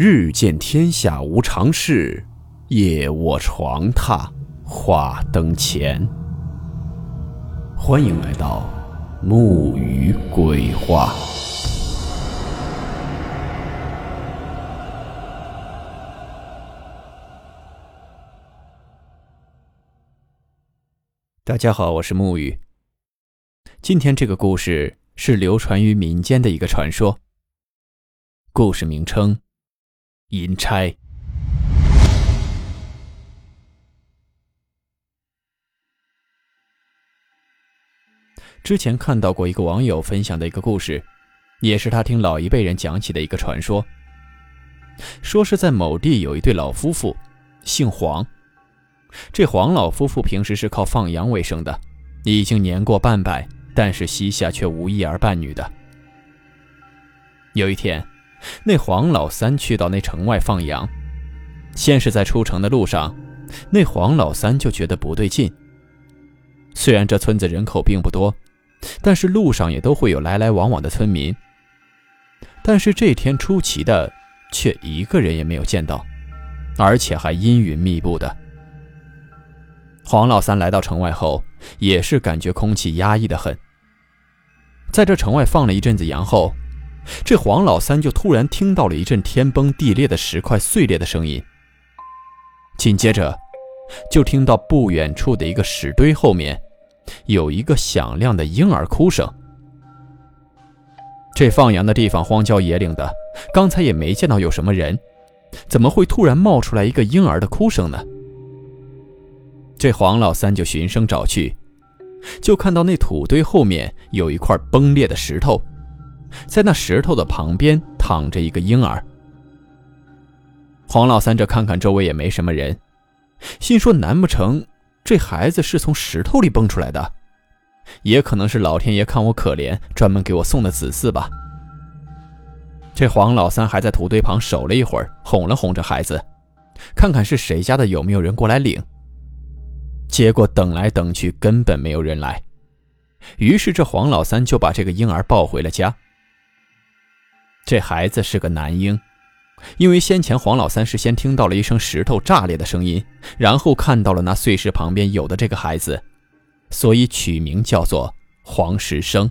日见天下无常事，夜卧床榻话灯前。欢迎来到木鱼鬼话。大家好，我是木鱼。今天这个故事是流传于民间的一个传说。故事名称：银钗。之前看到过一个网友分享的一个故事，也是他听老一辈人讲起的一个传说。说是在某地有一对老夫妇，姓黄。这黄老夫妇平时是靠放羊为生的，已经年过半百，但是膝下却无一儿半女的。有一天，那黄老三去到那城外放羊，先是在出城的路上，那黄老三就觉得不对劲。虽然这村子人口并不多，但是路上也都会有来来往往的村民。但是这天出奇的，却一个人也没有见到，而且还阴云密布的。黄老三来到城外后，也是感觉空气压抑的很。在这城外放了一阵子羊后，这黄老三就突然听到了一阵天崩地裂的石块碎裂的声音。紧接着，就听到不远处的一个石堆后面，有一个响亮的婴儿哭声。这放羊的地方荒郊野岭的，刚才也没见到有什么人，怎么会突然冒出来一个婴儿的哭声呢？这黄老三就循声找去，就看到那土堆后面有一块崩裂的石头，在那石头的旁边躺着一个婴儿。黄老三这看看周围也没什么人，心说：难不成这孩子是从石头里蹦出来的？也可能是老天爷看我可怜，专门给我送的子嗣吧。这黄老三还在土堆旁守了一会儿，哄了哄这孩子，看看是谁家的有没有人过来领。结果等来等去，根本没有人来。于是这黄老三就把这个婴儿抱回了家。这孩子是个男婴，因为先前黄老三是先听到了一声石头炸裂的声音，然后看到了那碎石旁边有的这个孩子，所以取名叫做黄石生。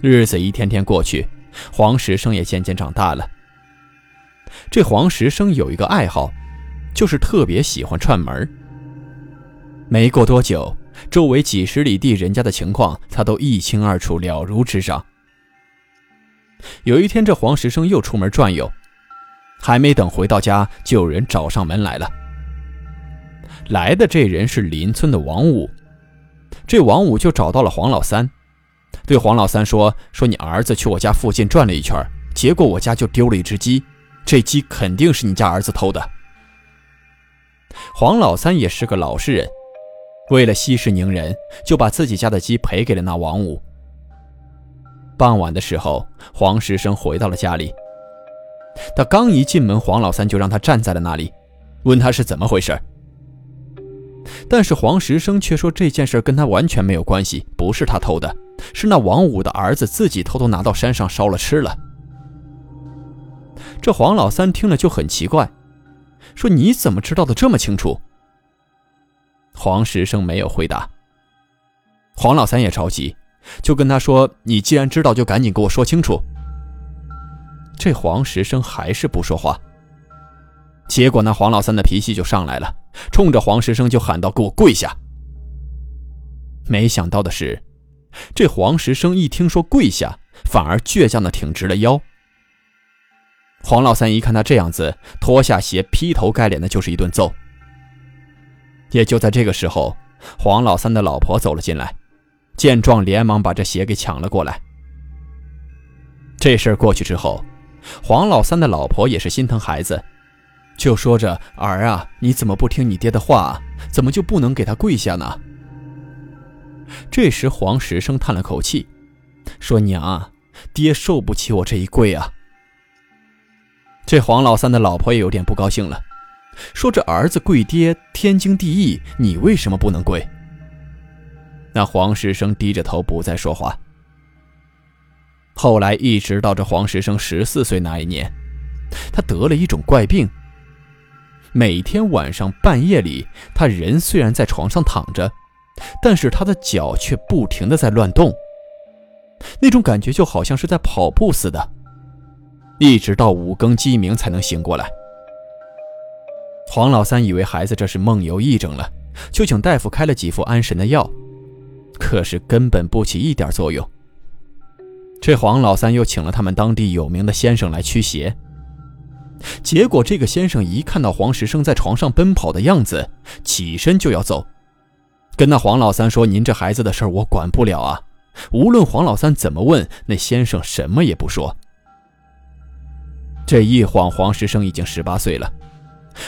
日子一天天过去，黄石生也渐渐长大了。这黄石生有一个爱好，就是特别喜欢串门没过多久，周围几十里地人家的情况，他都一清二楚，了如指掌。有一天，这黄石生又出门转悠，还没等回到家，就有人找上门来了。来的这人是邻村的王五，这王五就找到了黄老三，对黄老三说：“说你儿子去我家附近转了一圈，结果我家就丢了一只鸡，这鸡肯定是你家儿子偷的。”黄老三也是个老实人。为了息事宁人，就把自己家的鸡赔给了那王五。傍晚的时候，黄石生回到了家里。他刚一进门，黄老三就让他站在了那里，问他是怎么回事。但是黄石生却说这件事跟他完全没有关系，不是他偷的，是那王五的儿子自己偷偷拿到山上烧了吃了。这黄老三听了就很奇怪，说：“你怎么知道的这么清楚？”黄石生没有回答。黄老三也着急，就跟他说：“你既然知道，就赶紧给我说清楚。”这黄石生还是不说话。结果那黄老三的脾气就上来了，冲着黄石生就喊道：“给我跪下！”没想到的是，这黄石生一听说跪下，反而倔强的挺直了腰。黄老三一看他这样子，脱下鞋，劈头盖脸的就是一顿揍。也就在这个时候，黄老三的老婆走了进来，见状连忙把这鞋给抢了过来。这事儿过去之后，黄老三的老婆也是心疼孩子，就说着：“儿啊，你怎么不听你爹的话？怎么就不能给他跪下呢？”这时黄石生叹了口气，说：“娘，爹受不起我这一跪啊。”这黄老三的老婆也有点不高兴了。说这儿子跪爹天经地义，你为什么不能跪？那黄石生低着头不再说话。后来一直到这黄石生十四岁那一年，他得了一种怪病。每天晚上半夜里，他人虽然在床上躺着，但是他的脚却不停的在乱动，那种感觉就好像是在跑步似的。一直到五更鸡鸣才能醒过来。黄老三以为孩子这是梦游癔症了，就请大夫开了几副安神的药，可是根本不起一点作用。这黄老三又请了他们当地有名的先生来驱邪。结果，这个先生一看到黄石生在床上奔跑的样子，起身就要走，跟那黄老三说：“您这孩子的事儿我管不了啊！”无论黄老三怎么问，那先生什么也不说。这一晃，黄石生已经十八岁了，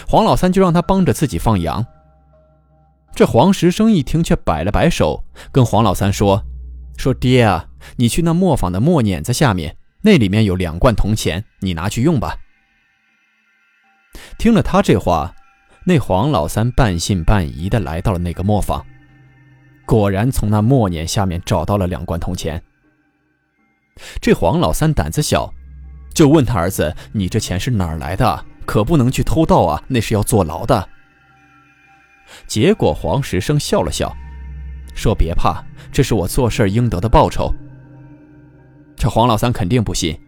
黄老三就让他帮着自己放羊。这黄石生一听，却摆了摆手，跟黄老三说：“说爹啊，你去那磨坊的磨碾子下面，那里面有两罐铜钱，你拿去用吧。”听了他这话，那黄老三半信半疑的来到了那个磨坊，果然从那磨碾下面找到了两罐铜钱。这黄老三胆子小，就问他儿子：“你这钱是哪儿来的？可不能去偷盗啊，那是要坐牢的。”结果黄石生笑了笑，说：“别怕，这是我做事应得的报酬。”这黄老三肯定不信。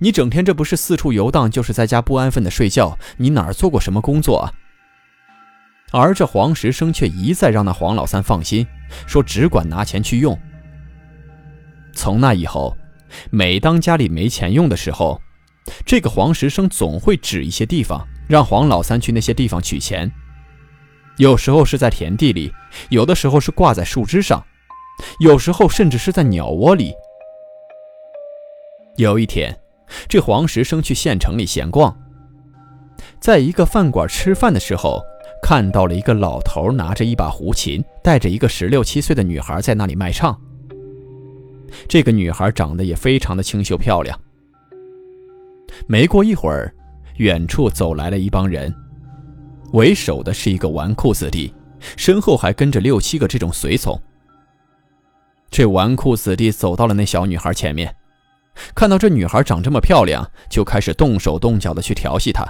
你整天这不是四处游荡，就是在家不安分的睡觉。你哪儿做过什么工作啊？而这黄石生却一再让那黄老三放心，说只管拿钱去用。从那以后，每当家里没钱用的时候，这个黄石生总会指一些地方，让黄老三去那些地方取钱。有时候是在田地里，有的时候是挂在树枝上，有时候甚至是在鸟窝里。有一天。这黄石生去县城里闲逛，在一个饭馆吃饭的时候，看到了一个老头拿着一把胡琴，带着一个十六七岁的女孩在那里卖唱。这个女孩长得也非常的清秀漂亮。没过一会儿，远处走来了一帮人，为首的是一个纨绔子弟，身后还跟着六七个这种随从。这纨绔子弟走到了那小女孩前面。看到这女孩长这么漂亮，就开始动手动脚的去调戏她。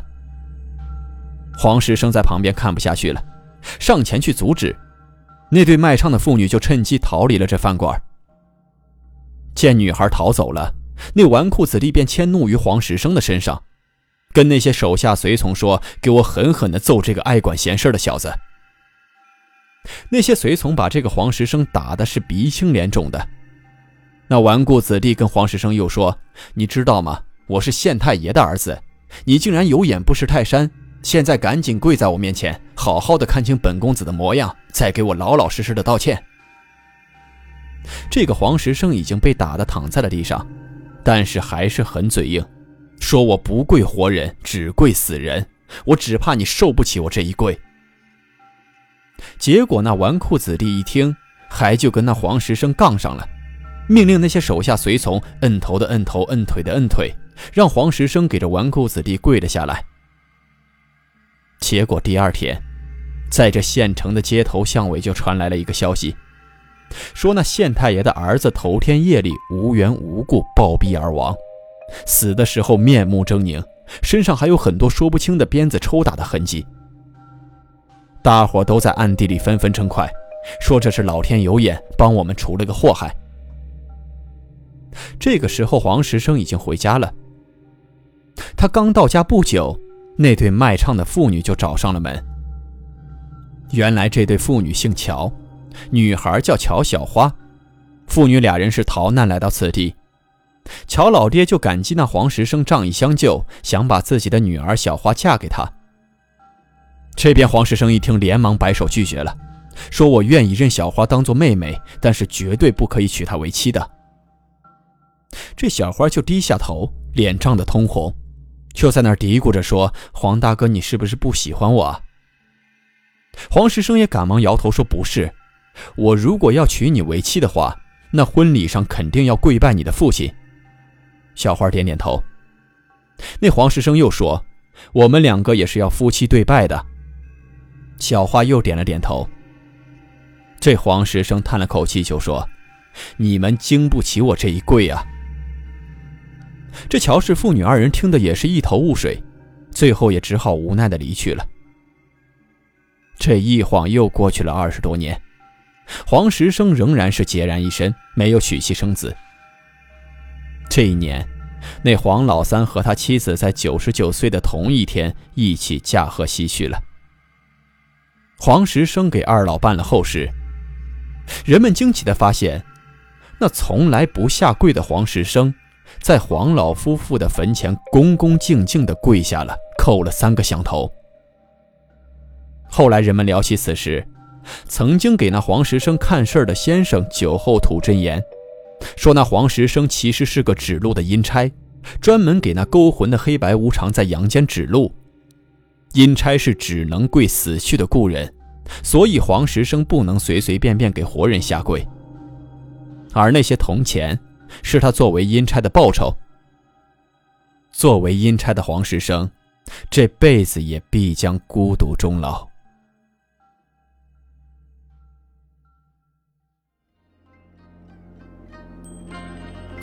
黄石生在旁边看不下去了，上前去阻止。那对卖唱的妇女就趁机逃离了这饭馆。见女孩逃走了，那纨绔子弟便迁怒于黄石生的身上，跟那些手下随从说：“给我狠狠地揍这个爱管闲事的小子。”那些随从把这个黄石生打的是鼻青脸肿的。那纨绔子弟跟黄石生又说：“你知道吗？我是县太爷的儿子，你竟然有眼不识泰山！现在赶紧跪在我面前，好好的看清本公子的模样，再给我老老实实的道歉。”这个黄石生已经被打得躺在了地上，但是还是很嘴硬，说：“我不跪活人，只跪死人，我只怕你受不起我这一跪。”结果那纨绔子弟一听，还就跟那黄石生杠上了。命令那些手下随从摁头的摁头，摁腿的摁腿，让黄石生给这纨绔子弟跪了下来。结果第二天，在这县城的街头巷尾就传来了一个消息，说那县太爷的儿子头天夜里无缘无故暴毙而亡，死的时候面目狰狞，身上还有很多说不清的鞭子抽打的痕迹。大伙都在暗地里纷纷称快，说这是老天有眼，帮我们除了个祸害。这个时候，黄石生已经回家了。他刚到家不久，那对卖唱的妇女就找上了门。原来这对妇女姓乔，女孩叫乔小花，父女俩人是逃难来到此地。乔老爹就感激那黄石生仗义相救，想把自己的女儿小花嫁给他。这边黄石生一听，连忙摆手拒绝了，说：“我愿意认小花当做妹妹，但是绝对不可以娶她为妻的。”这小花就低下头，脸涨得通红，就在那儿嘀咕着说：“黄大哥，你是不是不喜欢我？”黄石生也赶忙摇头说：“不是，我如果要娶你为妻的话，那婚礼上肯定要跪拜你的父亲。”小花点点头。那黄石生又说：“我们两个也是要夫妻对拜的。”小花又点了点头。这黄石生叹了口气，就说：“你们经不起我这一跪啊。”这乔氏父女二人听得也是一头雾水，最后也只好无奈的离去了。这一晃又过去了二十多年，黄石生仍然是孑然一身，没有娶妻生子。这一年，那黄老三和他妻子在九十九岁的同一天一起驾鹤西去了。黄石生给二老办了后事，人们惊奇地发现，那从来不下跪的黄石生，在黄老夫妇的坟前恭恭敬敬地跪下了，叩了三个响头。后来人们聊起此事，曾经给那黄石生看事儿的先生酒后吐真言，说那黄石生其实是个指路的阴差，专门给那勾魂的黑白无常在阳间指路。阴差是只能跪死去的故人，所以黄石生不能随随便便给活人下跪。而那些铜钱，是他作为阴差的报酬。作为阴差的黄石生，这辈子也必将孤独终老。